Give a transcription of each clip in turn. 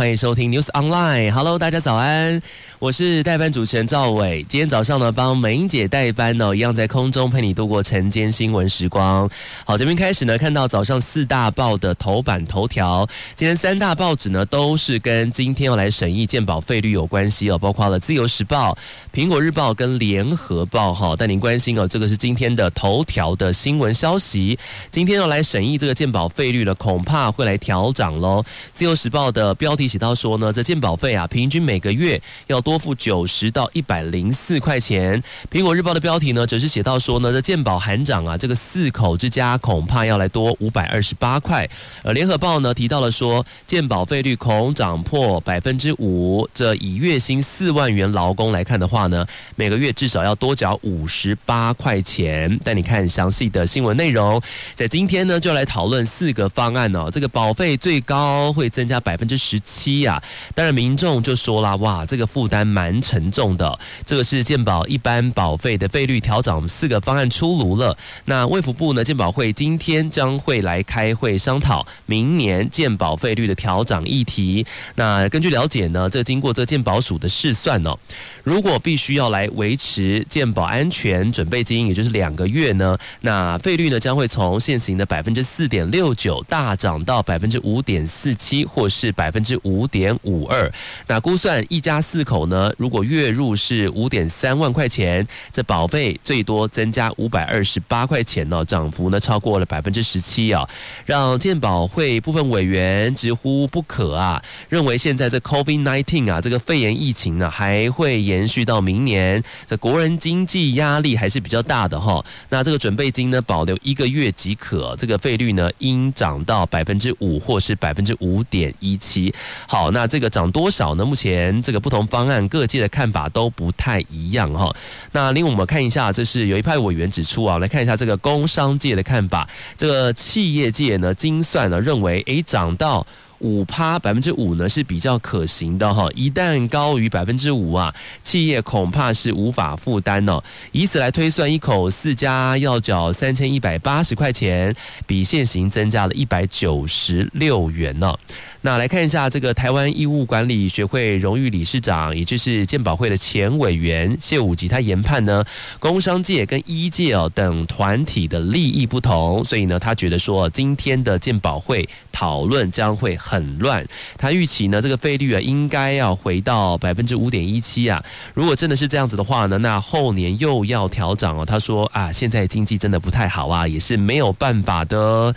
欢迎收听 News Online，Hello，大家早安。我是代班主持人赵伟，今天早上呢帮美英姐代班哦，一样在空中陪你度过晨间新闻时光。好，这边开始呢，看到早上四大报的头版头条，今天三大报纸呢都是跟今天要来审议健保费率有关系哦，包括了自由时报、苹果日报跟联合报哈。带您关心哦，这个是今天的头条的新闻消息。今天要来审议这个健保费率了，恐怕会来调涨喽。自由时报的标题写到说呢，这健保费啊，平均每个月要多。付九十到一百零四块钱。苹果日报的标题呢，则是写到说呢，这健保喊涨啊，这个四口之家恐怕要来多五百二十八块。而联合报呢提到了说，健保费率恐涨破百分之五。这以月薪四万元劳工来看的话呢，每个月至少要多缴五十八块钱。带你看详细的新闻内容，在今天呢就来讨论四个方案哦。这个保费最高会增加百分之十七七呀。当然民众就说了，哇，这个负担。蛮沉重的，这个是健保一般保费的费率调整四个方案出炉了。那卫福部呢，健保会今天将会来开会商讨明年健保费率的调整议题。那根据了解呢，这经过这健保署的试算哦，如果必须要来维持健保安全准备金，也就是两个月呢，那费率呢将会从现行的百分之四点六九大涨到百分之五点四七，或是百分之五五点五二。那估算一家四口。呢，如果月入是五点三万块钱，这保费最多增加五百二十八块钱呢，涨幅呢超过了百分之十七啊，让健保会部分委员直呼不可啊，认为现在这 COVID-19 啊，这个肺炎疫情呢还会延续到明年，这国人经济压力还是比较大的哈。那这个准备金呢保留一个月即可，这个费率呢应涨到百分之五或是百分之五点一七。好，那这个涨多少呢？目前这个不同方案。各界的看法都不太一样哈。那另外我们看一下，这是有一派委员指出啊，来看一下这个工商界的看法。这个企业界呢，精算呢认为，诶，涨到。五趴百分之五呢是比较可行的哈，一旦高于百分之五啊，企业恐怕是无法负担哦。以此来推算，一口四家要缴三千一百八十块钱，比现行增加了一百九十六元呢。那来看一下这个台湾医务管理学会荣誉理事长，也就是健保会的前委员谢武吉，他研判呢，工商界跟医界哦等团体的利益不同，所以呢，他觉得说今天的健保会讨论将会很乱，他预期呢，这个费率啊，应该要回到百分之五点一七啊。如果真的是这样子的话呢，那后年又要调涨哦。他说啊，现在经济真的不太好啊，也是没有办法的。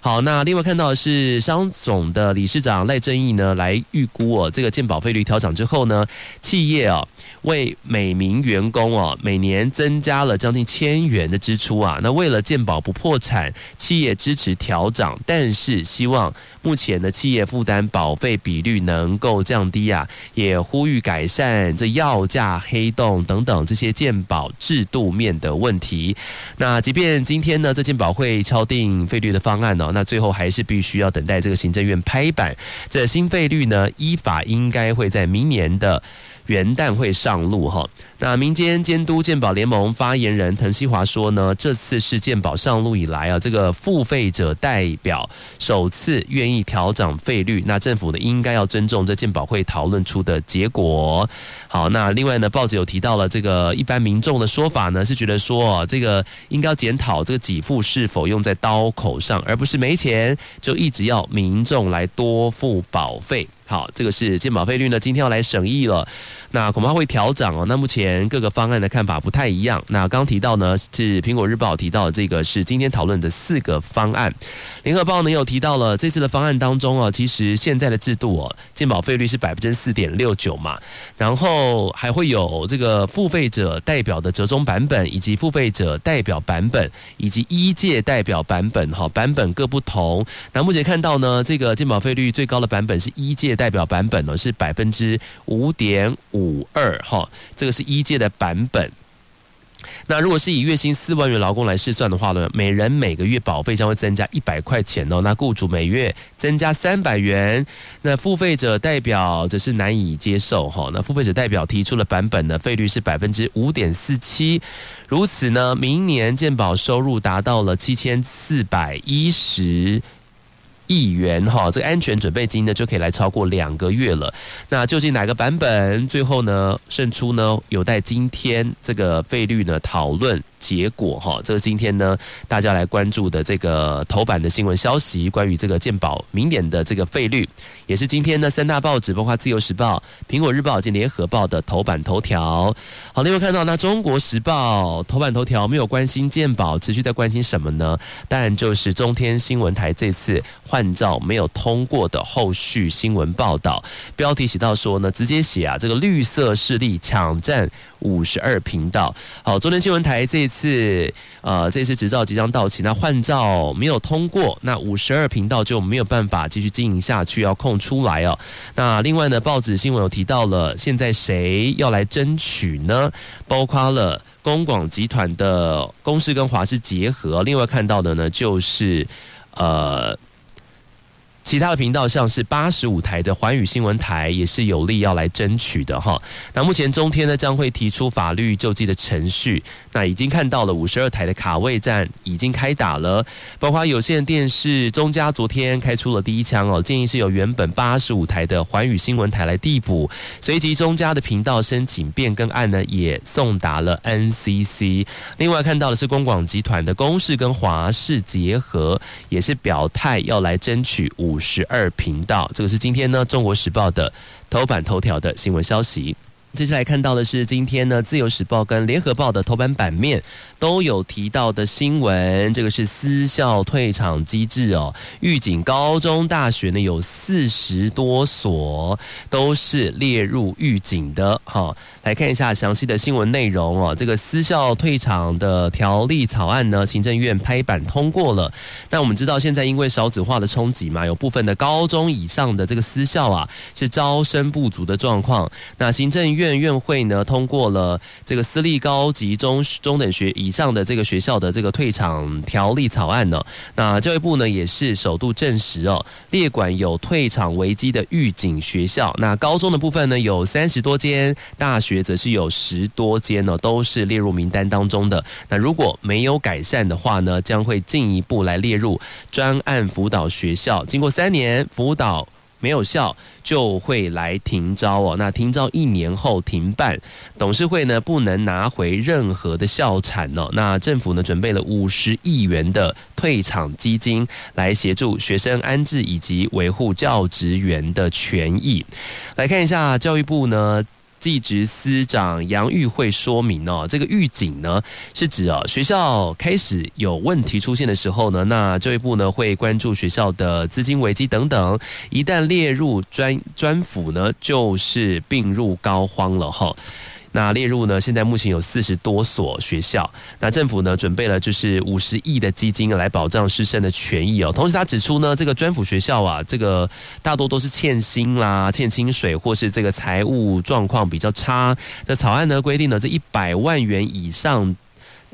好，那另外看到是商总的理事长赖正义呢，来预估哦，这个健保费率调涨之后呢，企业啊为每名员工哦每年增加了将近千元的支出啊。那为了健保不破产，企业支持调涨，但是希望目前的企业负担保费比率能够降低啊，也呼吁改善这药价黑洞等等这些健保制度面的问题。那即便今天呢，这健保会敲定费率的方案呢。那最后还是必须要等待这个行政院拍板，这新费率呢，依法应该会在明年的元旦会上路哈。那民间监督健保联盟发言人滕西华说呢，这次是健保上路以来啊，这个付费者代表首次愿意调整费率。那政府呢，应该要尊重这健保会讨论出的结果。好，那另外呢，报纸有提到了这个一般民众的说法呢，是觉得说这个应该要检讨这个给付是否用在刀口上，而不是没钱就一直要民众来多付保费。好，这个是健保费率呢，今天要来审议了。那恐怕会调涨哦。那目前各个方案的看法不太一样。那刚提到呢，是苹果日报提到这个是今天讨论的四个方案。联合报呢有提到了这次的方案当中啊，其实现在的制度哦，健保费率是百分之四点六九嘛，然后还会有这个付费者代表的折中版本，以及付费者代表版本，以及医界代表版本哈，版本各不同。那目前看到呢，这个健保费率最高的版本是医界代表版本呢，是百分之五点五。二哈，这个是一届的版本。那如果是以月薪四万元劳工来试算的话呢，每人每个月保费将会增加一百块钱哦。那雇主每月增加三百元，那付费者代表则是难以接受哈。那付费者代表提出的版本呢，费率是百分之五点四七。如此呢，明年健保收入达到了七千四百一十。亿元哈，这个安全准备金呢就可以来超过两个月了。那究竟哪个版本最后呢胜出呢？有待今天这个费率呢讨论。结果哈，这是今天呢，大家来关注的这个头版的新闻消息，关于这个健保明年的这个费率，也是今天呢三大报纸，包括自由时报、苹果日报及联合报的头版头条。好，你有看到那中国时报头版头条没有关心健保，持续在关心什么呢？当然就是中天新闻台这次换照没有通过的后续新闻报道。标题写到说呢，直接写啊，这个绿色势力抢占五十二频道。好，中天新闻台这次。次呃，这次执照即将到期，那换照没有通过，那五十二频道就没有办法继续经营下去，要空出来哦。那另外呢，报纸新闻有提到了，现在谁要来争取呢？包括了公广集团的公司跟华视结合，另外看到的呢，就是呃。其他的频道像是八十五台的环宇新闻台也是有力要来争取的哈。那目前中天呢将会提出法律救济的程序，那已经看到了五十二台的卡位战已经开打了，包括有线电视中嘉昨天开出了第一枪哦，建议是由原本八十五台的环宇新闻台来递补，随即中嘉的频道申请变更案呢也送达了 NCC。另外看到的是公广集团的公视跟华视结合，也是表态要来争取五。五十二频道，这个是今天呢《中国时报》的头版头条的新闻消息。接下来看到的是今天呢《自由时报》跟《联合报》的头版版面都有提到的新闻，这个是私校退场机制哦。预警高中大学呢有四十多所都是列入预警的。好，来看一下详细的新闻内容哦。这个私校退场的条例草案呢，行政院拍板通过了。那我们知道现在因为少子化的冲击嘛，有部分的高中以上的这个私校啊是招生不足的状况。那行政院院院会呢通过了这个私立高级中中等学以上的这个学校的这个退场条例草案呢。那教育部呢也是首度证实哦，列管有退场危机的预警学校。那高中的部分呢有三十多间，大学则是有十多间呢，都是列入名单当中的。那如果没有改善的话呢，将会进一步来列入专案辅导学校。经过三年辅导。没有效就会来停招哦，那停招一年后停办，董事会呢不能拿回任何的校产哦。那政府呢准备了五十亿元的退场基金来协助学生安置以及维护教职员的权益。来看一下教育部呢。技职司长杨玉慧说明哦，这个预警呢是指哦学校开始有问题出现的时候呢，那教育部呢会关注学校的资金危机等等，一旦列入专专辅呢，就是病入膏肓了哈。那列入呢？现在目前有四十多所学校。那政府呢准备了就是五十亿的基金来保障师生的权益哦。同时他指出呢，这个专辅学校啊，这个大多都是欠薪啦、欠薪水，或是这个财务状况比较差。那草案呢规定呢，这一百万元以上。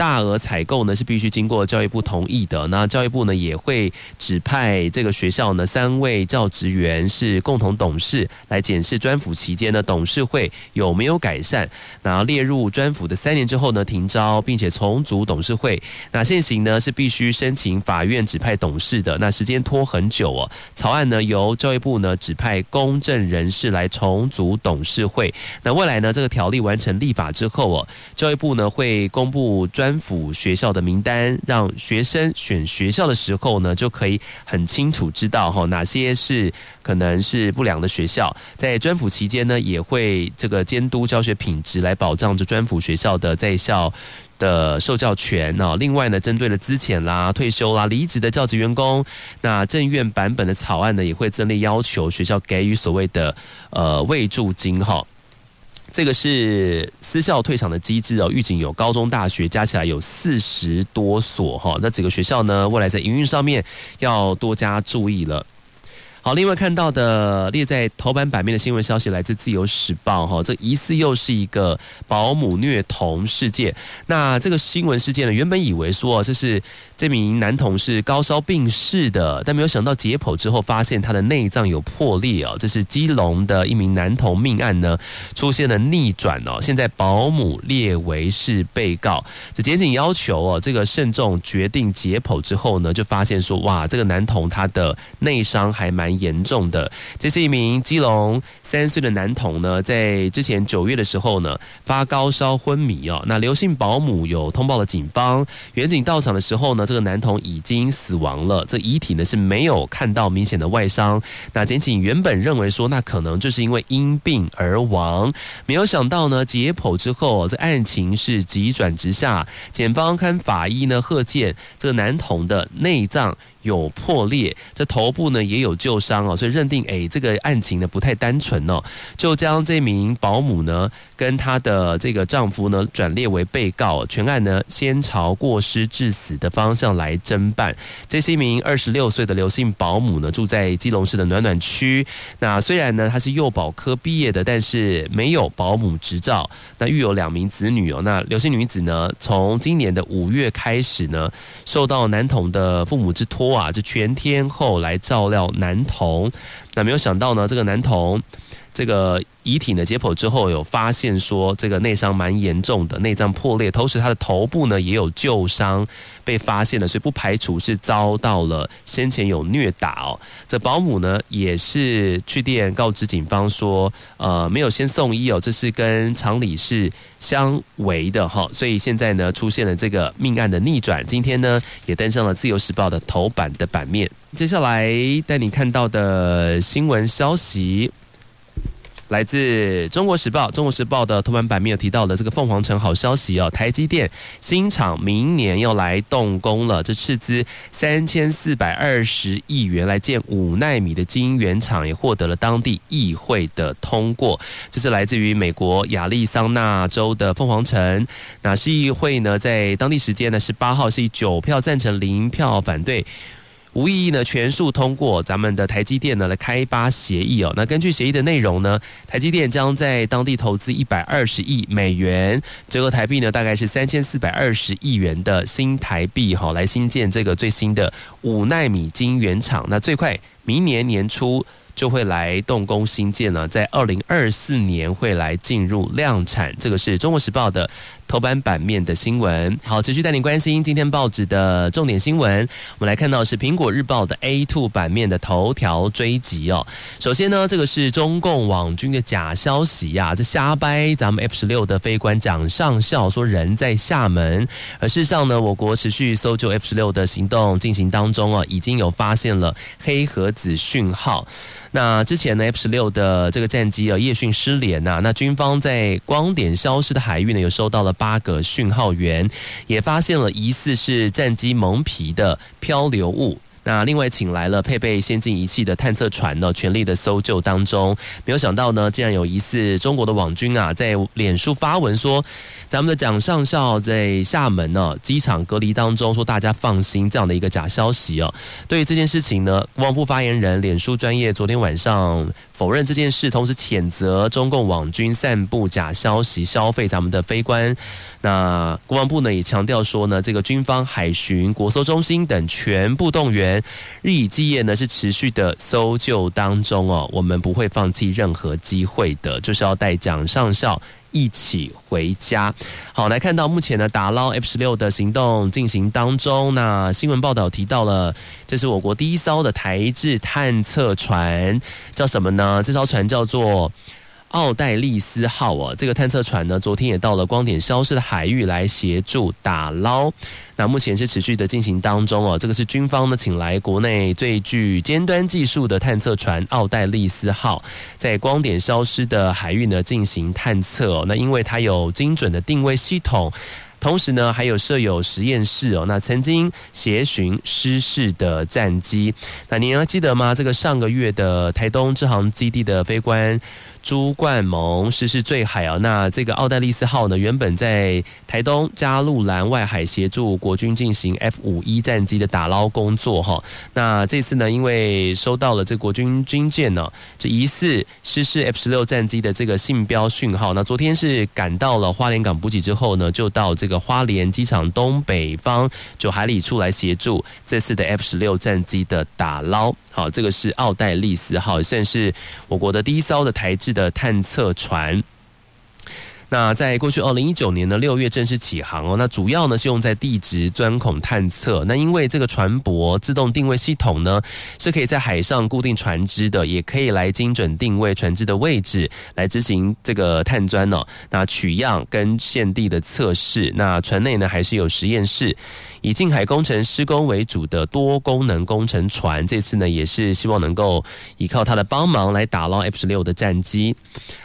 大额采购呢是必须经过教育部同意的，那教育部呢也会指派这个学校呢三位教职员是共同董事来检视专辅期间呢董事会有没有改善，然后列入专辅的三年之后呢停招，并且重组董事会。那现行呢是必须申请法院指派董事的，那时间拖很久哦。草案呢由教育部呢指派公正人士来重组董事会。那未来呢这个条例完成立法之后哦，教育部呢会公布专专辅学校的名单，让学生选学校的时候呢，就可以很清楚知道哈哪些是可能是不良的学校。在专辅期间呢，也会这个监督教学品质，来保障这专辅学校的在校的受教权呢。另外呢，针对了资遣啦、退休啦、离职的教职员工，那政院版本的草案呢，也会增列要求学校给予所谓的呃慰助金哈。这个是私校退场的机制哦，预警有高中、大学加起来有四十多所哈，那几个学校呢，未来在营运上面要多加注意了。好，另外看到的列在头版版面的新闻消息来自《自由时报》哈，这疑似又是一个保姆虐童事件。那这个新闻事件呢，原本以为说这是这名男童是高烧病逝的，但没有想到解剖之后发现他的内脏有破裂哦。这是基隆的一名男童命案呢，出现了逆转哦。现在保姆列为是被告，这检警要求哦，这个慎重决定解剖之后呢，就发现说哇，这个男童他的内伤还蛮。严重的，这是一名基隆三岁的男童呢，在之前九月的时候呢，发高烧昏迷哦。那刘姓保姆有通报了警方，远警到场的时候呢，这个男童已经死亡了，这遗体呢是没有看到明显的外伤。那检警原本认为说，那可能就是因为因病而亡，没有想到呢，解剖之后，这案情是急转直下，检方看法医呢，贺建这个男童的内脏。有破裂，这头部呢也有旧伤哦，所以认定诶，这个案情呢不太单纯哦，就将这名保姆呢跟她的这个丈夫呢转列为被告，全案呢先朝过失致死的方向来侦办。这是一名二十六岁的刘姓保姆呢，住在基隆市的暖暖区。那虽然呢她是幼保科毕业的，但是没有保姆执照。那育有两名子女哦。那刘姓女子呢，从今年的五月开始呢，受到男童的父母之托。啊！这全天候来照料男童，那没有想到呢，这个男童这个遗体呢解剖之后，有发现说这个内伤蛮严重的，内脏破裂，同时他的头部呢也有旧伤被发现了，所以不排除是遭到了先前有虐打哦。这保姆呢也是去电告知警方说，呃，没有先送医哦，这是跟常理是相违的哈，所以现在呢出现了这个命案的逆转，今天呢也登上了自由时报的头版的版面。接下来带你看到的新闻消息。来自中国时报，中国时报的头版版面有提到的这个凤凰城好消息哦，台积电新厂明年要来动工了，这斥资三千四百二十亿元来建五纳米的晶圆厂，也获得了当地议会的通过。这是来自于美国亚利桑那州的凤凰城，那市议会呢，在当地时间呢十八号是以九票赞成零票反对。无异议呢，全数通过咱们的台积电呢来开发协议哦。那根据协议的内容呢，台积电将在当地投资一百二十亿美元，折合台币呢大概是三千四百二十亿元的新台币哈，来新建这个最新的五纳米晶圆厂。那最快明年年初。就会来动工新建呢，在二零二四年会来进入量产。这个是中国时报的头版版面的新闻。好，持续带您关心今天报纸的重点新闻。我们来看到是苹果日报的 A Two 版面的头条追击哦。首先呢，这个是中共网军的假消息呀，这瞎掰咱们 F 十六的飞官蒋上校说人在厦门，而事实上呢，我国持续搜救 F 十六的行动进行当中啊，已经有发现了黑盒子讯号。那之前呢，F 十六的这个战机啊，夜讯失联呐。那军方在光点消失的海域呢，又收到了八个讯号源，也发现了疑似是战机蒙皮的漂流物。那另外请来了配备先进仪器的探测船呢，全力的搜救当中，没有想到呢，竟然有疑似中国的网军啊，在脸书发文说，咱们的蒋上校在厦门呢机场隔离当中，说大家放心这样的一个假消息哦。对于这件事情呢，国防部发言人脸书专业昨天晚上否认这件事，同时谴责中共网军散布假消息，消费咱们的飞官。那国防部呢也强调说呢，这个军方海巡国搜中心等全部动员。日以继夜呢，是持续的搜救当中哦，我们不会放弃任何机会的，就是要带蒋上校一起回家。好，来看到目前呢，打捞 F 十六的行动进行当中。那新闻报道提到了，这是我国第一艘的台制探测船，叫什么呢？这艘船叫做。奥黛丽斯号哦，这个探测船呢，昨天也到了光点消失的海域来协助打捞。那目前是持续的进行当中哦。这个是军方呢，请来国内最具尖端技术的探测船奥黛丽斯号，在光点消失的海域呢进行探测。那因为它有精准的定位系统。同时呢，还有设有实验室哦。那曾经协寻失事的战机，那您还记得吗？这个上个月的台东支航基地的飞官。朱冠蒙失事坠海啊！那这个奥黛丽斯号呢，原本在台东加路兰外海协助国军进行 F 五一战机的打捞工作哈。那这次呢，因为收到了这国军军舰呢，这疑似失事 F 十六战机的这个信标讯号。那昨天是赶到了花莲港补给之后呢，就到这个花莲机场东北方九海里处来协助这次的 F 十六战机的打捞。好，这个是奥黛丽斯号，算是我国的第一艘的台制的探测船。那在过去二零一九年的六月正式起航哦，那主要呢是用在地质钻孔探测。那因为这个船舶自动定位系统呢是可以在海上固定船只的，也可以来精准定位船只的位置，来执行这个探钻哦。那取样跟现地的测试。那船内呢还是有实验室。以近海工程施工为主的多功能工程船，这次呢也是希望能够依靠它的帮忙来打捞 F 十六的战机。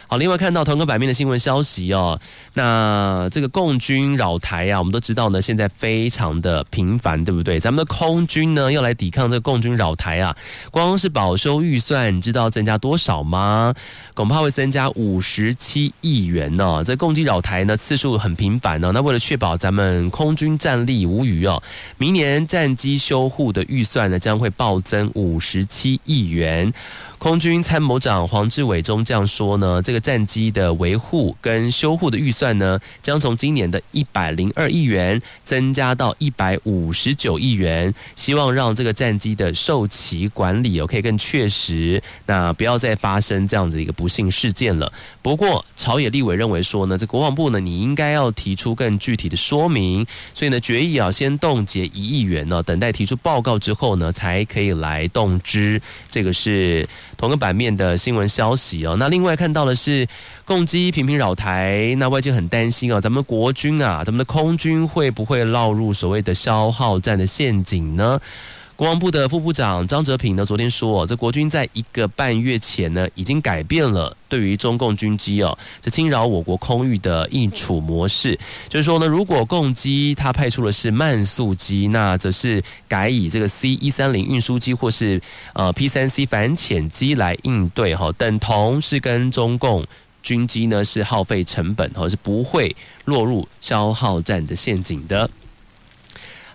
好，另外看到同个版面的新闻消息哦，那这个共军扰台啊，我们都知道呢，现在非常的频繁，对不对？咱们的空军呢要来抵抗这个共军扰台啊，光是保修预算，你知道增加多少吗？恐怕会增加五十七亿元呢。这共机扰台呢次数很频繁呢，那为了确保咱们空军战力无虞哦，明年战机修护的预算呢将会暴增五十七亿元。空军参谋长黄志伟中这样说呢，这个战机的维护跟修护的预算呢，将从今年的一百零二亿元增加到一百五十九亿元，希望让这个战机的售期管理哦可以更确实，那不要再发生这样子一个不幸事件了。不过朝野立委认为说呢，这国防部呢，你应该要提出更具体的说明，所以呢决议啊先冻结一亿元呢，等待提出报告之后呢，才可以来动之。这个是。同个版面的新闻消息哦，那另外看到的是共机频频扰台，那外界很担心哦，咱们国军啊，咱们的空军会不会落入所谓的消耗战的陷阱呢？国防部的副部长张哲平呢，昨天说，这国军在一个半月前呢，已经改变了对于中共军机哦，这侵扰我国空域的应处模式。就是说呢，如果共机它派出的是慢速机，那则是改以这个 C 一三零运输机或是呃 P 三 C 反潜机来应对哈，等同是跟中共军机呢是耗费成本哈，是不会落入消耗战的陷阱的。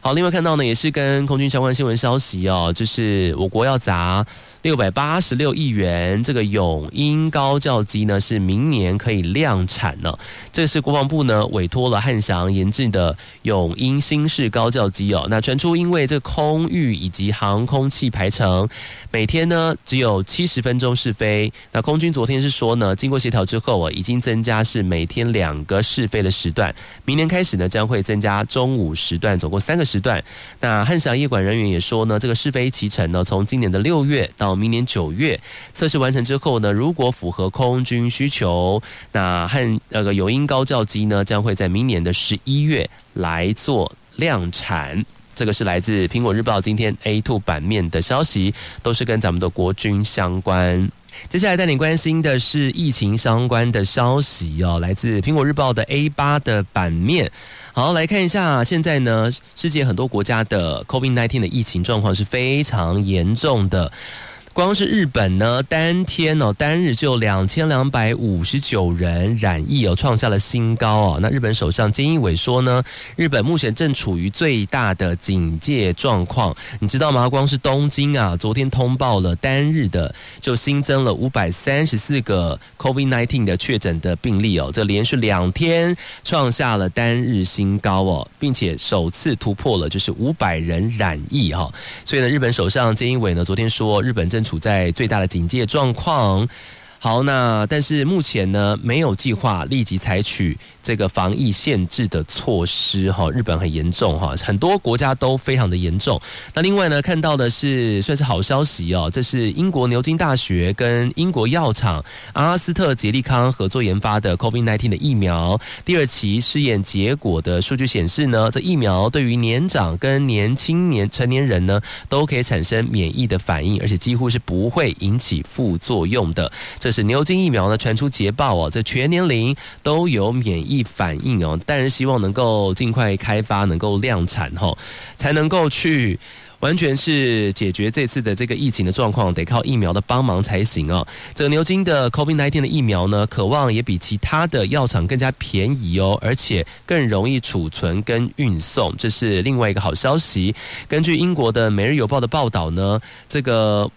好，另外看到呢，也是跟空军相关新闻消息哦，就是我国要砸。六百八十六亿元，这个永鹰高教机呢是明年可以量产了。这是国防部呢委托了汉翔研制的永鹰新式高教机哦。那传出因为这空域以及航空器排程，每天呢只有七十分钟试飞。那空军昨天是说呢，经过协调之后啊，已经增加是每天两个试飞的时段。明年开始呢将会增加中午时段，总共三个时段。那汉翔业管人员也说呢，这个试飞期程呢从今年的六月到明年九月测试完成之后呢，如果符合空军需求，那和那个勇鹰高教机呢，将会在明年的十一月来做量产。这个是来自苹果日报今天 A two 版面的消息，都是跟咱们的国军相关。接下来带你关心的是疫情相关的消息哦，来自苹果日报的 A 八的版面。好，来看一下，现在呢，世界很多国家的 COVID-19 的疫情状况是非常严重的。光是日本呢，单天哦，单日就两千两百五十九人染疫哦，创下了新高哦。那日本首相菅义伟说呢，日本目前正处于最大的警戒状况。你知道吗？光是东京啊，昨天通报了单日的就新增了五百三十四个 COVID-19 的确诊的病例哦，这连续两天创下了单日新高哦，并且首次突破了就是五百人染疫哈。所以呢，日本首相菅义伟呢，昨天说日本正处在最大的警戒状况。好，那但是目前呢，没有计划立即采取这个防疫限制的措施哈。日本很严重哈，很多国家都非常的严重。那另外呢，看到的是算是好消息哦，这是英国牛津大学跟英国药厂阿斯特捷利康合作研发的 COVID-19 的疫苗第二期试验结果的数据显示呢，这疫苗对于年长跟年轻年成年人呢，都可以产生免疫的反应，而且几乎是不会引起副作用的。这是牛津疫苗呢传出捷报哦，这全年龄都有免疫反应哦，但是希望能够尽快开发，能够量产哈，才能够去。完全是解决这次的这个疫情的状况，得靠疫苗的帮忙才行哦。这牛津的 COVID-19 的疫苗呢，渴望也比其他的药厂更加便宜哦，而且更容易储存跟运送，这是另外一个好消息。根据英国的《每日邮报》的报道呢，这个。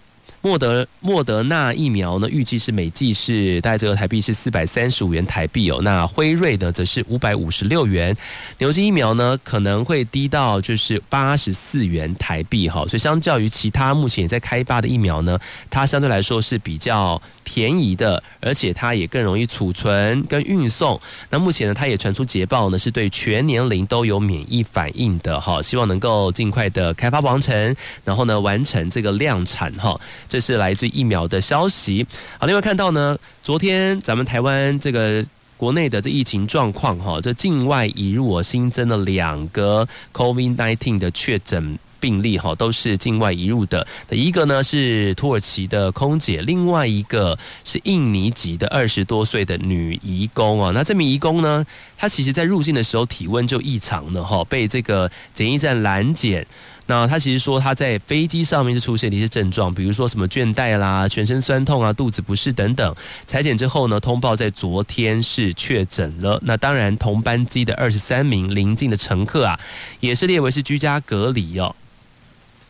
莫德莫德纳疫苗呢，预计是每剂是大概这个台币是四百三十五元台币哦。那辉瑞呢，则是五百五十六元。牛津疫苗呢，可能会低到就是八十四元台币哈。所以相较于其他目前也在开发的疫苗呢，它相对来说是比较便宜的，而且它也更容易储存跟运送。那目前呢，它也传出捷报呢，是对全年龄都有免疫反应的哈。希望能够尽快的开发完成，然后呢，完成这个量产哈。这是来自疫苗的消息。好，另外看到呢，昨天咱们台湾这个国内的这疫情状况哈，这境外移入新增了两个 COVID-19 的确诊病例哈，都是境外移入的。一个呢是土耳其的空姐，另外一个是印尼籍的二十多岁的女移工啊。那这名移工呢，她其实在入境的时候体温就异常了哈，被这个检疫站拦检。那他其实说他在飞机上面就出现了一些症状，比如说什么倦怠啦、全身酸痛啊、肚子不适等等。采检之后呢，通报在昨天是确诊了。那当然，同班机的二十三名邻近的乘客啊，也是列为是居家隔离哦。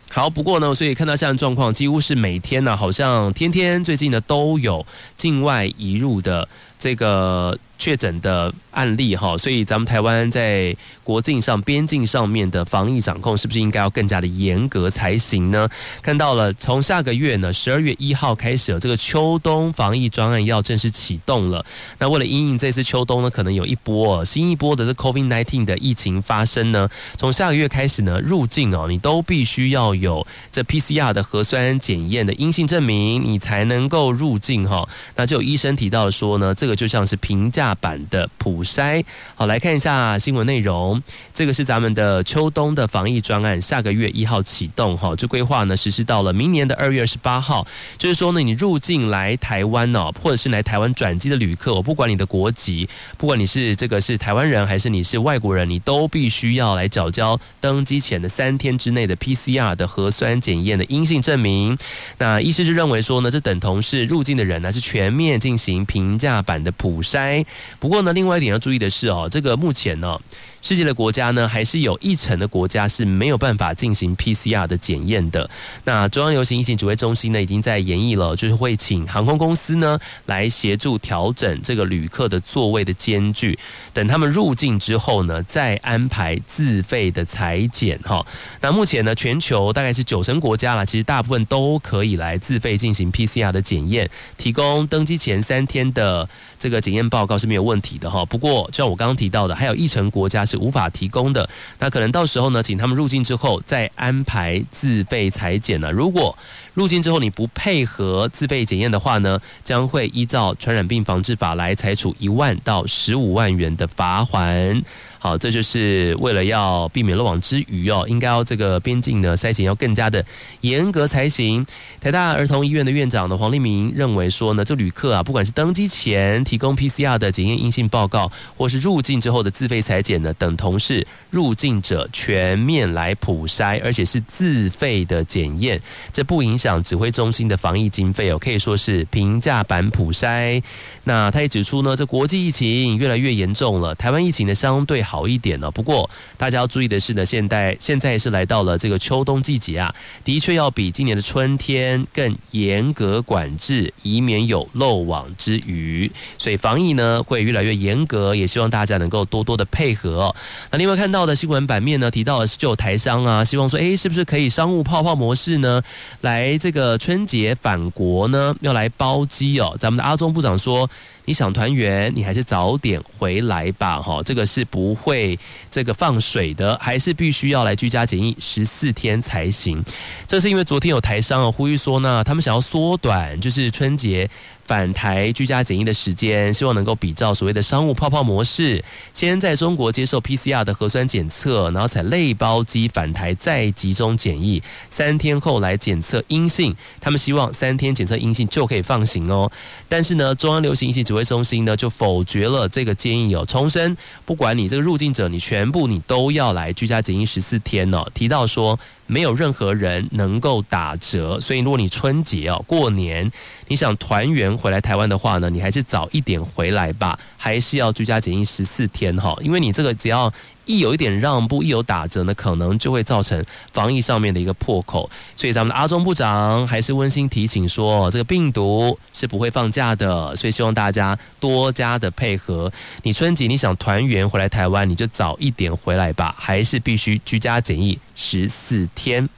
好，不过呢，所以看到现在状况，几乎是每天呢、好像天天最近呢都有境外移入的这个。确诊的案例哈，所以咱们台湾在国境上、边境上面的防疫掌控，是不是应该要更加的严格才行呢？看到了，从下个月呢，十二月一号开始，这个秋冬防疫专案要正式启动了。那为了因应这次秋冬呢，可能有一波新一波的这 COVID-19 的疫情发生呢，从下个月开始呢，入境哦，你都必须要有这 PCR 的核酸检验的阴性证明，你才能够入境哈。那就有医生提到说呢，这个就像是评价。大版的普筛，好，来看一下新闻内容。这个是咱们的秋冬的防疫专案，下个月一号启动，哈，这规划呢实施到了明年的二月二十八号。就是说呢，你入境来台湾呢，或者是来台湾转机的旅客，我不管你的国籍，不管你是这个是台湾人还是你是外国人，你都必须要来缴交登机前的三天之内的 PCR 的核酸检验的阴性证明。那医师就认为说呢，这等同是入境的人呢是全面进行平价版的普筛。不过呢，另外一点要注意的是哦，这个目前呢。世界的国家呢，还是有一成的国家是没有办法进行 PCR 的检验的。那中央流行疫情指挥中心呢，已经在研议了，就是会请航空公司呢来协助调整这个旅客的座位的间距，等他们入境之后呢，再安排自费的裁剪哈。那目前呢，全球大概是九成国家了，其实大部分都可以来自费进行 PCR 的检验，提供登机前三天的这个检验报告没有问题的哈。不过，就像我刚刚提到的，还有一成国家是。无法提供的，那可能到时候呢，请他们入境之后再安排自备裁检呢。如果入境之后你不配合自备检验的话呢，将会依照传染病防治法来裁处一万到十五万元的罚款。好，这就是为了要避免漏网之鱼哦，应该要这个边境的筛检要更加的严格才行。台大儿童医院的院长呢黄立明认为说呢，这旅客啊，不管是登机前提供 PCR 的检验阴性报告，或是入境之后的自费裁检呢，等同是入境者全面来普筛，而且是自费的检验，这不影响指挥中心的防疫经费哦，可以说是平价版普筛。那他也指出呢，这国际疫情越来越严重了，台湾疫情的相对好。好一点了，不过大家要注意的是呢，现在现在是来到了这个秋冬季节啊，的确要比今年的春天更严格管制，以免有漏网之鱼。所以防疫呢会越来越严格，也希望大家能够多多的配合。那另外看到的新闻版面呢，提到的是就台商啊，希望说，诶，是不是可以商务泡泡模式呢？来这个春节返国呢，要来包机哦。咱们的阿中部长说，你想团圆，你还是早点回来吧，哈，这个是不。会这个放水的，还是必须要来居家检疫十四天才行。这是因为昨天有台商啊呼吁说呢，他们想要缩短就是春节。返台居家检疫的时间，希望能够比照所谓的商务泡泡模式，先在中国接受 PCR 的核酸检测，然后采类包机返台再集中检疫，三天后来检测阴性。他们希望三天检测阴性就可以放行哦。但是呢，中央流行疫情指挥中心呢就否决了这个建议哦，重申不管你这个入境者，你全部你都要来居家检疫十四天哦。提到说。没有任何人能够打折，所以如果你春节哦过年，你想团圆回来台湾的话呢，你还是早一点回来吧，还是要居家检疫十四天哈，因为你这个只要。一有一点让步，一有打折呢，可能就会造成防疫上面的一个破口。所以咱们的阿中部长还是温馨提醒说，这个病毒是不会放假的，所以希望大家多加的配合。你春节你想团圆回来台湾，你就早一点回来吧，还是必须居家检疫十四天。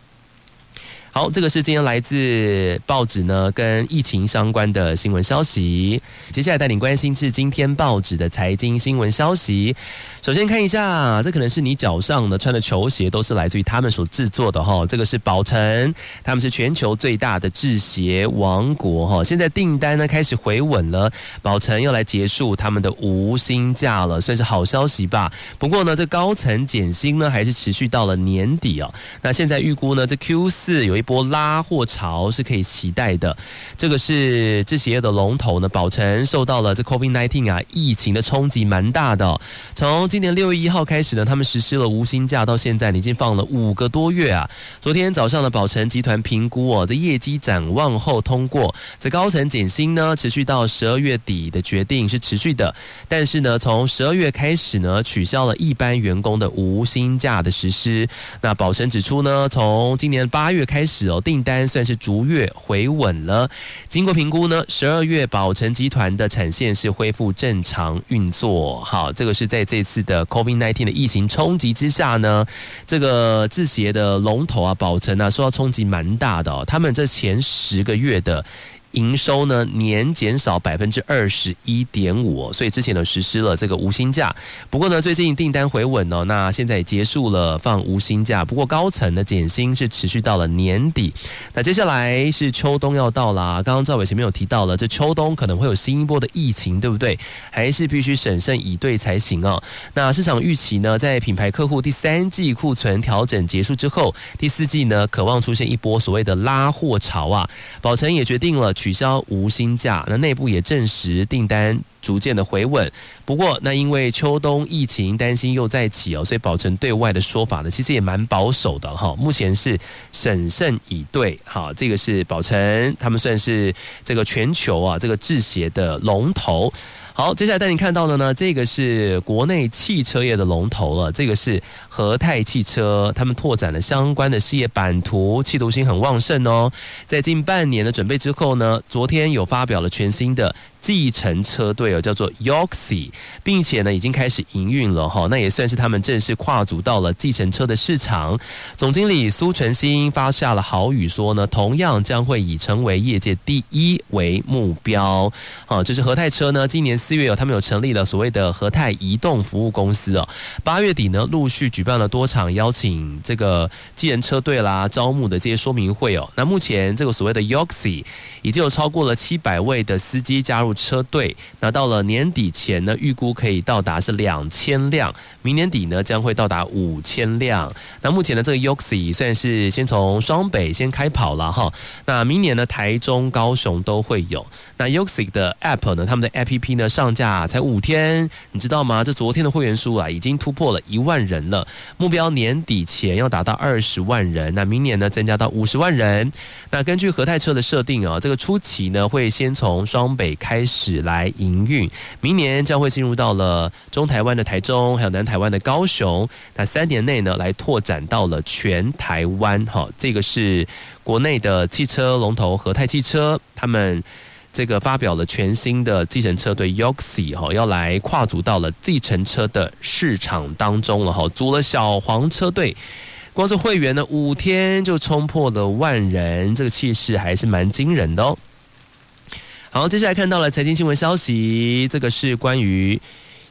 好，这个是今天来自报纸呢，跟疫情相关的新闻消息。接下来带你关心是今天报纸的财经新闻消息。首先看一下，这可能是你脚上呢穿的球鞋，都是来自于他们所制作的哈。这个是宝成，他们是全球最大的制鞋王国哈。现在订单呢开始回稳了，宝成要来结束他们的无薪假了，算是好消息吧。不过呢，这高层减薪呢还是持续到了年底哦。那现在预估呢，这 Q 四有一波拉货潮是可以期待的。这个是制鞋业的龙头呢，宝成受到了这 COVID-19 啊疫情的冲击蛮大的。从今年六月一号开始呢，他们实施了无薪假，到现在已经放了五个多月啊。昨天早上的宝成集团评估哦，这业绩展望后通过，这高层减薪呢持续到十二月底的决定是持续的，但是呢，从十二月开始呢取消了一般员工的无薪假的实施。那宝成指出呢，从今年八月开始。哦，订单算是逐月回稳了。经过评估呢，十二月宝成集团的产线是恢复正常运作。好，这个是在这次的 COVID-19 的疫情冲击之下呢，这个制鞋的龙头啊，宝成啊，受到冲击蛮大的哦。他们这前十个月的。营收呢年减少百分之二十一点五，所以之前呢实施了这个无薪假。不过呢，最近订单回稳哦，那现在也结束了放无薪假。不过高层的减薪是持续到了年底。那接下来是秋冬要到了，刚刚赵伟前面有提到了，这秋冬可能会有新一波的疫情，对不对？还是必须审慎以对才行哦。那市场预期呢，在品牌客户第三季库存调整结束之后，第四季呢渴望出现一波所谓的拉货潮啊。宝成也决定了。取消无薪假，那内部也证实订单逐渐的回稳。不过，那因为秋冬疫情担心又再起哦，所以宝成对外的说法呢，其实也蛮保守的哈。目前是审慎以对，好，这个是宝成，他们算是这个全球啊这个制鞋的龙头。好，接下来带你看到的呢，这个是国内汽车业的龙头了。这个是和泰汽车，他们拓展了相关的事业版图，企图心很旺盛哦。在近半年的准备之后呢，昨天有发表了全新的。计程车队哦，叫做 Yoxi，并且呢已经开始营运了哈，那也算是他们正式跨足到了计程车的市场。总经理苏纯兴发下了豪语说呢，同样将会以成为业界第一为目标。啊，这是和泰车呢，今年四月有他们有成立了所谓的和泰移动服务公司哦。八月底呢，陆续举办了多场邀请这个计程车队啦招募的这些说明会哦。那目前这个所谓的 Yoxi 已经有超过了七百位的司机加入。车队，那到了年底前呢，预估可以到达是两千辆，明年底呢将会到达五千辆。那目前的这个 Yoxi 算是先从双北先开跑了哈，那明年呢台中、高雄都会有。那 Yoxi 的 App 呢，他们的 APP 呢上架才五天，你知道吗？这昨天的会员数啊已经突破了一万人了，目标年底前要达到二十万人，那明年呢增加到五十万人。那根据和泰车的设定啊，这个初期呢会先从双北开开始来营运，明年将会进入到了中台湾的台中，还有南台湾的高雄。那三年内呢，来拓展到了全台湾。哈，这个是国内的汽车龙头和泰汽车，他们这个发表了全新的计程车队 Yoxi 哈，要来跨足到了计程车的市场当中了。哈，组了小黄车队，光是会员呢，五天就冲破了万人，这个气势还是蛮惊人的哦。好，接下来看到了财经新闻消息，这个是关于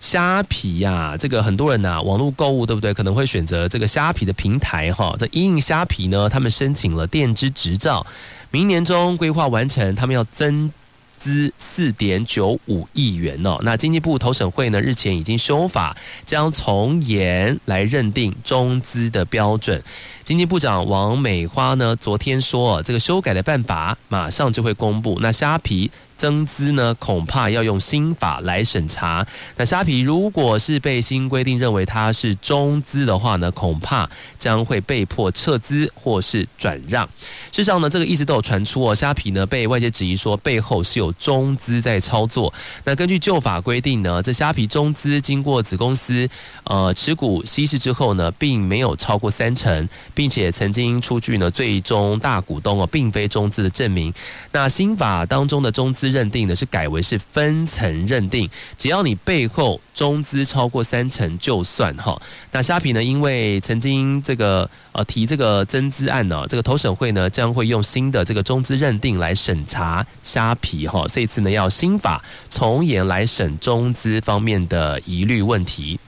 虾皮呀、啊，这个很多人呐、网络购物对不对？可能会选择这个虾皮的平台哈。在因应虾皮呢，他们申请了电资执照，明年中规划完成，他们要增资四点九五亿元哦。那经济部投审会呢，日前已经修法，将从严来认定中资的标准。经济部长王美花呢，昨天说，这个修改的办法马上就会公布。那虾皮增资呢，恐怕要用新法来审查。那虾皮如果是被新规定认为它是中资的话呢，恐怕将会被迫撤资或是转让。事实上呢，这个一直都有传出哦，虾皮呢被外界质疑说背后是有中资在操作。那根据旧法规定呢，这虾皮中资经过子公司呃持股稀释之后呢，并没有超过三成。并且曾经出具呢，最终大股东哦，并非中资的证明。那新法当中的中资认定呢，是改为是分层认定，只要你背后中资超过三成就算哈。那虾皮呢，因为曾经这个呃提这个增资案呢，这个投审会呢将会用新的这个中资认定来审查虾皮哈。这次呢要新法从严来审中资方面的疑虑问题。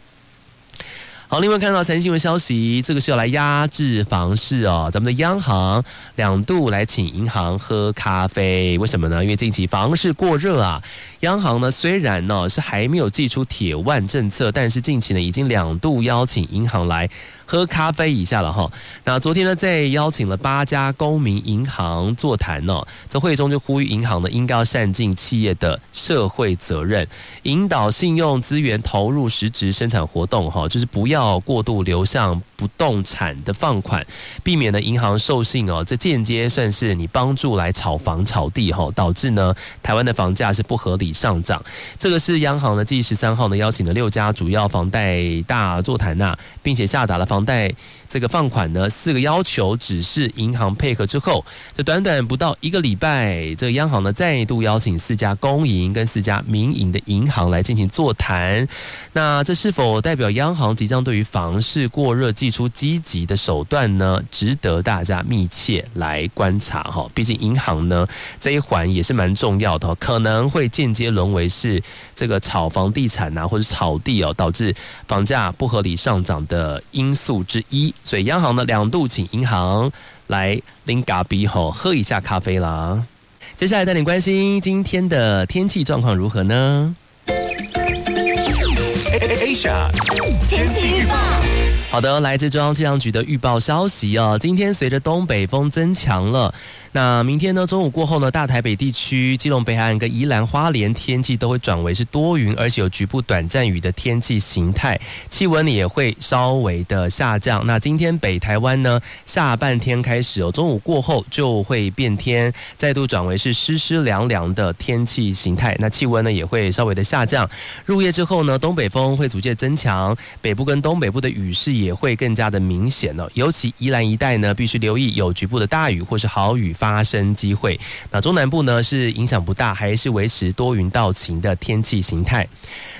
好，另外看到财经新闻消息，这个是要来压制房市哦。咱们的央行两度来请银行喝咖啡，为什么呢？因为近期房市过热啊。央行呢虽然呢是还没有祭出铁腕政策，但是近期呢已经两度邀请银行来。喝咖啡一下了哈。那昨天呢，在邀请了八家公民银行座谈呢，在会中就呼吁银行呢，应该要善尽企业的社会责任，引导信用资源投入实质生产活动哈，就是不要过度流向不动产的放款，避免呢银行授信哦，这间接算是你帮助来炒房炒地哈，导致呢台湾的房价是不合理上涨。这个是央行呢，继十三号呢邀请了六家主要房贷大座谈呐，并且下达了房。房贷这个放款呢，四个要求只是银行配合之后，这短短不到一个礼拜，这个央行呢再度邀请四家公营跟四家民营的银行来进行座谈。那这是否代表央行即将对于房市过热祭出积极的手段呢？值得大家密切来观察哈。毕竟银行呢这一环也是蛮重要的，可能会间接沦为是这个炒房地产啊或者炒地哦，导致房价不合理上涨的因。素之一，所以央行呢两度请银行来拎咖啡吼喝一下咖啡啦。接下来带你关心今天的天气状况如何呢？Asia 天气预报。好的，来自中央气象局的预报消息哦。今天随着东北风增强了，那明天呢中午过后呢，大台北地区、基隆北海岸跟宜兰花莲天气都会转为是多云，而且有局部短暂雨的天气形态，气温呢也会稍微的下降。那今天北台湾呢下半天开始哦，中午过后就会变天，再度转为是湿湿凉凉的天气形态。那气温呢也会稍微的下降。入夜之后呢，东北风会逐渐增强，北部跟东北部的雨势。也会更加的明显哦，尤其宜兰一带呢，必须留意有局部的大雨或是豪雨发发生机会。那中南部呢是影响不大，还是维持多云到晴的天气形态。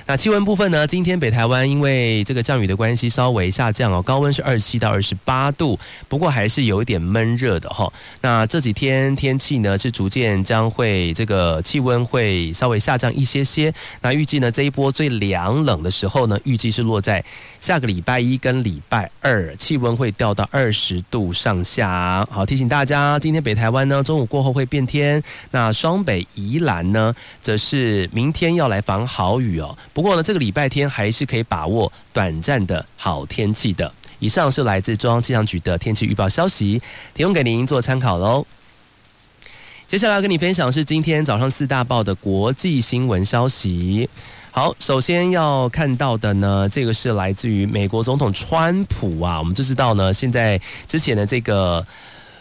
那气温部分呢，今天北台湾因为这个降雨的关系稍微下降哦，高温是二十七到二十八度，不过还是有一点闷热的哈。那这几天天气呢是逐渐将会这个气温会稍微下降一些些。那预计呢这一波最凉冷的时候呢，预计是落在下个礼拜一跟礼拜二，气温会掉到二十度上下。好，提醒大家，今天北台湾呢中午过后会变天。那双北宜兰呢，则是明天要来防豪雨哦。不过呢，这个礼拜天还是可以把握短暂的好天气的。以上是来自中央气象局的天气预报消息，提供给您做参考喽。接下来要跟你分享是今天早上四大报的国际新闻消息。好，首先要看到的呢，这个是来自于美国总统川普啊，我们就知道呢，现在之前的这个。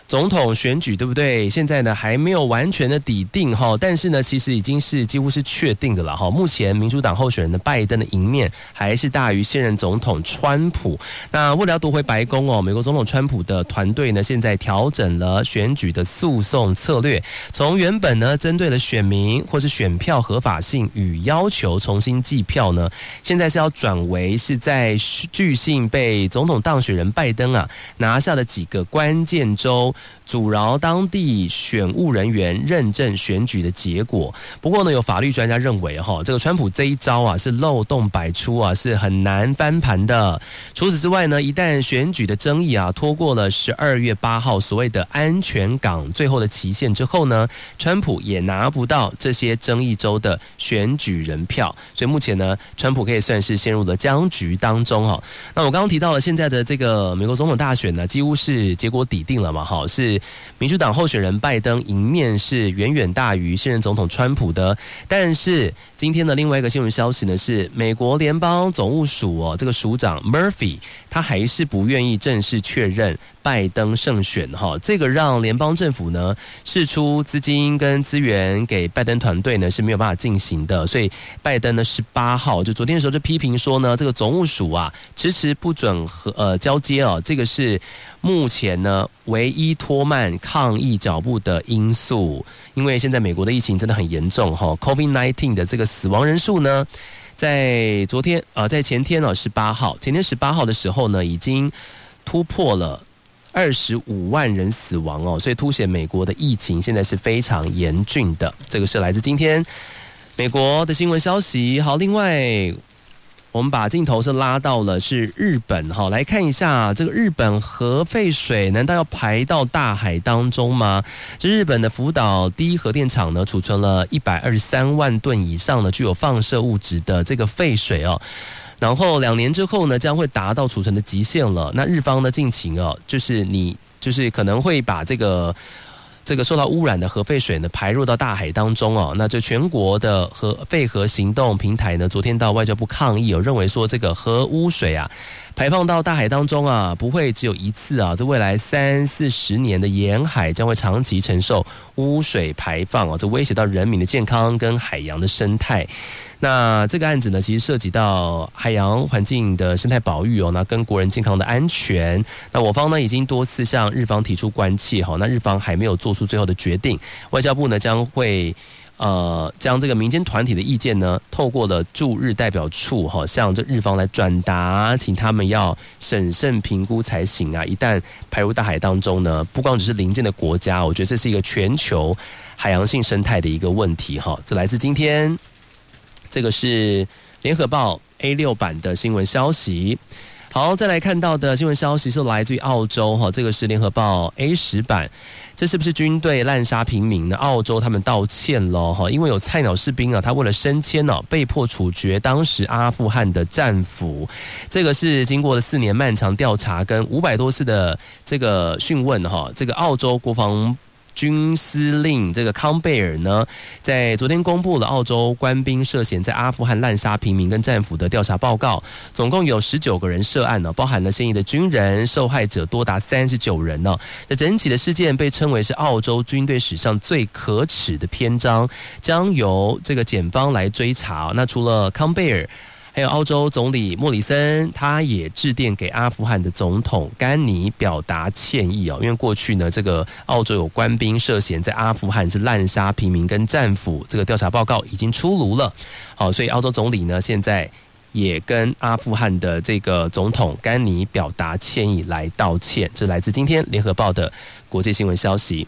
总统选举对不对？现在呢还没有完全的底定哈，但是呢其实已经是几乎是确定的了哈。目前民主党候选人的拜登的赢面还是大于现任总统川普。那为了要夺回白宫哦，美国总统川普的团队呢现在调整了选举的诉讼策略，从原本呢针对了选民或是选票合法性与要求重新计票呢，现在是要转为是在据信被总统当选人拜登啊拿下了几个关键州。阻挠当地选务人员认证选举的结果。不过呢，有法律专家认为，哈，这个川普这一招啊是漏洞百出啊，是很难翻盘的。除此之外呢，一旦选举的争议啊拖过了十二月八号所谓的安全港最后的期限之后呢，川普也拿不到这些争议州的选举人票。所以目前呢，川普可以算是陷入了僵局当中哈。那我刚刚提到了现在的这个美国总统大选呢，几乎是结果底定了嘛，哈，是民主党候选人拜登赢面是远远大于现任总统川普的。但是今天的另外一个新闻消息呢，是美国联邦总务署哦，这个署长 Murphy 他还是不愿意正式确认。拜登胜选哈，这个让联邦政府呢释出资金跟资源给拜登团队呢是没有办法进行的，所以拜登呢十八号就昨天的时候就批评说呢，这个总务署啊迟迟不准和呃交接哦，这个是目前呢唯一拖慢抗疫脚步的因素，因为现在美国的疫情真的很严重哈，COVID nineteen 的这个死亡人数呢，在昨天啊在前天呢十八号，前天十八号的时候呢已经突破了。二十五万人死亡哦，所以凸显美国的疫情现在是非常严峻的。这个是来自今天美国的新闻消息。好，另外我们把镜头是拉到了是日本哈，来看一下这个日本核废水难道要排到大海当中吗？这日本的福岛第一核电厂呢，储存了一百二十三万吨以上的具有放射物质的这个废水哦。然后两年之后呢，将会达到储存的极限了。那日方呢，近期哦，就是你就是可能会把这个这个受到污染的核废水呢排入到大海当中哦。那这全国的核废核行动平台呢，昨天到外交部抗议，有认为说这个核污水啊排放到大海当中啊，不会只有一次啊。这未来三四十年的沿海将会长期承受污水排放哦，这威胁到人民的健康跟海洋的生态。那这个案子呢，其实涉及到海洋环境的生态保育哦，那跟国人健康的安全。那我方呢已经多次向日方提出关切哈，那日方还没有做出最后的决定。外交部呢将会呃将这个民间团体的意见呢，透过了驻日代表处哈，向这日方来转达，请他们要审慎评估才行啊。一旦排入大海当中呢，不光只是邻近的国家，我觉得这是一个全球海洋性生态的一个问题哈。这来自今天。这个是联合报 A 六版的新闻消息。好，再来看到的新闻消息是来自于澳洲哈，这个是联合报 A 十版。这是不是军队滥杀平民呢？澳洲他们道歉了哈，因为有菜鸟士兵啊，他为了升迁呢，被迫处决当时阿富汗的战俘。这个是经过了四年漫长调查跟五百多次的这个讯问哈，这个澳洲国防。军司令这个康贝尔呢，在昨天公布了澳洲官兵涉嫌在阿富汗滥杀平民跟战俘的调查报告，总共有十九个人涉案呢，包含了现役的军人，受害者多达三十九人呢。这整起的事件被称为是澳洲军队史上最可耻的篇章，将由这个检方来追查。那除了康贝尔。还有澳洲总理莫里森，他也致电给阿富汗的总统甘尼表达歉意哦，因为过去呢，这个澳洲有官兵涉嫌在阿富汗是滥杀平民跟战俘，这个调查报告已经出炉了。好，所以澳洲总理呢，现在也跟阿富汗的这个总统甘尼表达歉意来道歉。这来自今天联合报的国际新闻消息。